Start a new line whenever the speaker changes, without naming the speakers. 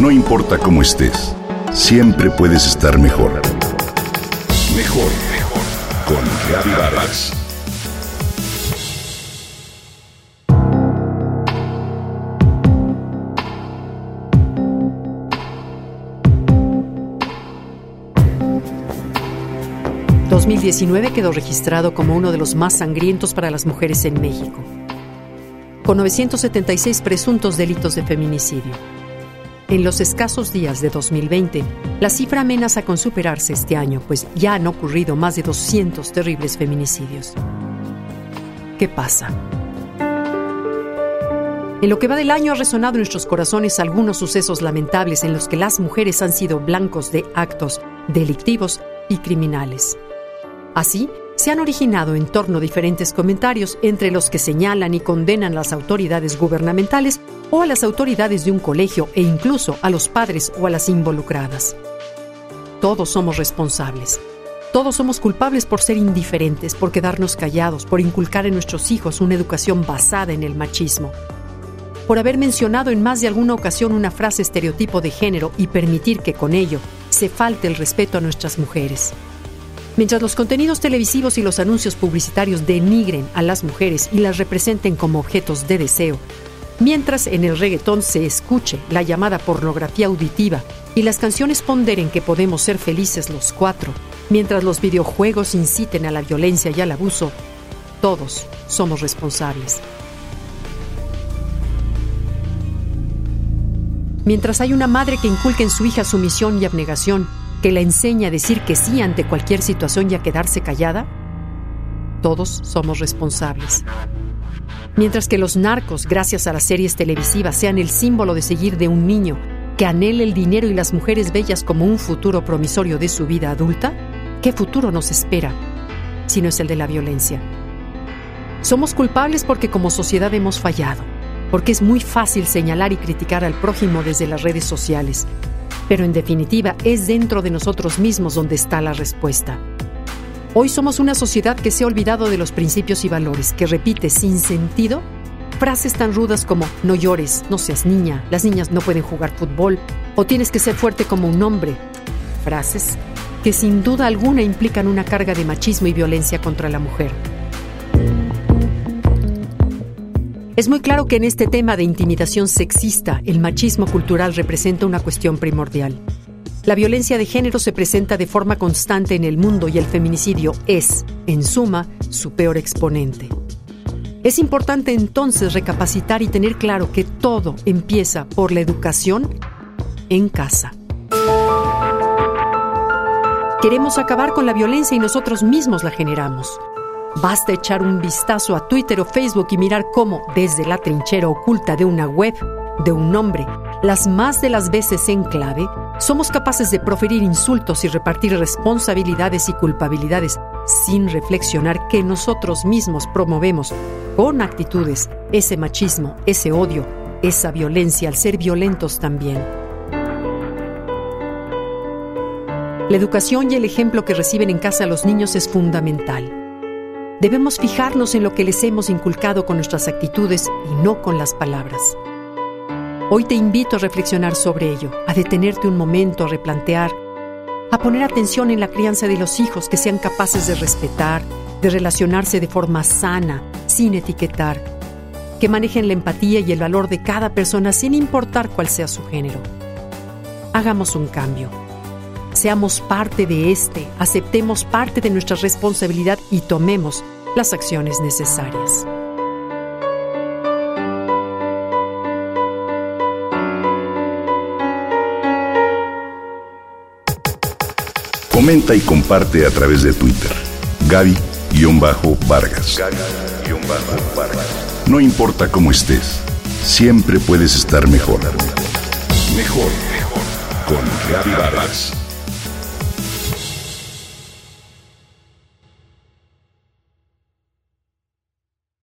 No importa cómo estés, siempre puedes estar mejor. Mejor, mejor. Con Vargas.
...2019 quedó registrado como uno de los más sangrientos para las mujeres en México... ...con 976 presuntos delitos de feminicidio en los escasos días de 2020, la cifra amenaza con superarse este año, pues ya han ocurrido más de 200 terribles feminicidios. ¿Qué pasa? En lo que va del año ha resonado en nuestros corazones algunos sucesos lamentables en los que las mujeres han sido blancos de actos delictivos y criminales. Así, se han originado en torno a diferentes comentarios entre los que señalan y condenan a las autoridades gubernamentales o a las autoridades de un colegio e incluso a los padres o a las involucradas. Todos somos responsables. Todos somos culpables por ser indiferentes, por quedarnos callados, por inculcar en nuestros hijos una educación basada en el machismo, por haber mencionado en más de alguna ocasión una frase estereotipo de género y permitir que con ello se falte el respeto a nuestras mujeres. Mientras los contenidos televisivos y los anuncios publicitarios denigren a las mujeres y las representen como objetos de deseo, mientras en el reggaetón se escuche la llamada pornografía auditiva y las canciones ponderen que podemos ser felices los cuatro, mientras los videojuegos inciten a la violencia y al abuso, todos somos responsables. Mientras hay una madre que inculque en su hija sumisión y abnegación, que la enseña a decir que sí ante cualquier situación y a quedarse callada? Todos somos responsables. Mientras que los narcos, gracias a las series televisivas, sean el símbolo de seguir de un niño que anhele el dinero y las mujeres bellas como un futuro promisorio de su vida adulta, ¿qué futuro nos espera si no es el de la violencia? Somos culpables porque como sociedad hemos fallado, porque es muy fácil señalar y criticar al prójimo desde las redes sociales, pero en definitiva es dentro de nosotros mismos donde está la respuesta. Hoy somos una sociedad que se ha olvidado de los principios y valores, que repite sin sentido frases tan rudas como no llores, no seas niña, las niñas no pueden jugar fútbol o tienes que ser fuerte como un hombre. Frases que sin duda alguna implican una carga de machismo y violencia contra la mujer. Es muy claro que en este tema de intimidación sexista, el machismo cultural representa una cuestión primordial. La violencia de género se presenta de forma constante en el mundo y el feminicidio es, en suma, su peor exponente. Es importante entonces recapacitar y tener claro que todo empieza por la educación en casa. Queremos acabar con la violencia y nosotros mismos la generamos. Basta echar un vistazo a Twitter o Facebook y mirar cómo, desde la trinchera oculta de una web, de un nombre, las más de las veces en clave, somos capaces de proferir insultos y repartir responsabilidades y culpabilidades sin reflexionar que nosotros mismos promovemos con actitudes ese machismo, ese odio, esa violencia al ser violentos también. La educación y el ejemplo que reciben en casa los niños es fundamental. Debemos fijarnos en lo que les hemos inculcado con nuestras actitudes y no con las palabras. Hoy te invito a reflexionar sobre ello, a detenerte un momento, a replantear, a poner atención en la crianza de los hijos que sean capaces de respetar, de relacionarse de forma sana, sin etiquetar, que manejen la empatía y el valor de cada persona sin importar cuál sea su género. Hagamos un cambio seamos parte de este, aceptemos parte de nuestra responsabilidad y tomemos las acciones necesarias.
Comenta y comparte a través de Twitter. Gaby-Vargas. Gaby-Vargas. No importa cómo estés, siempre puedes estar mejor. Mejor, mejor. Con Gaby Vargas.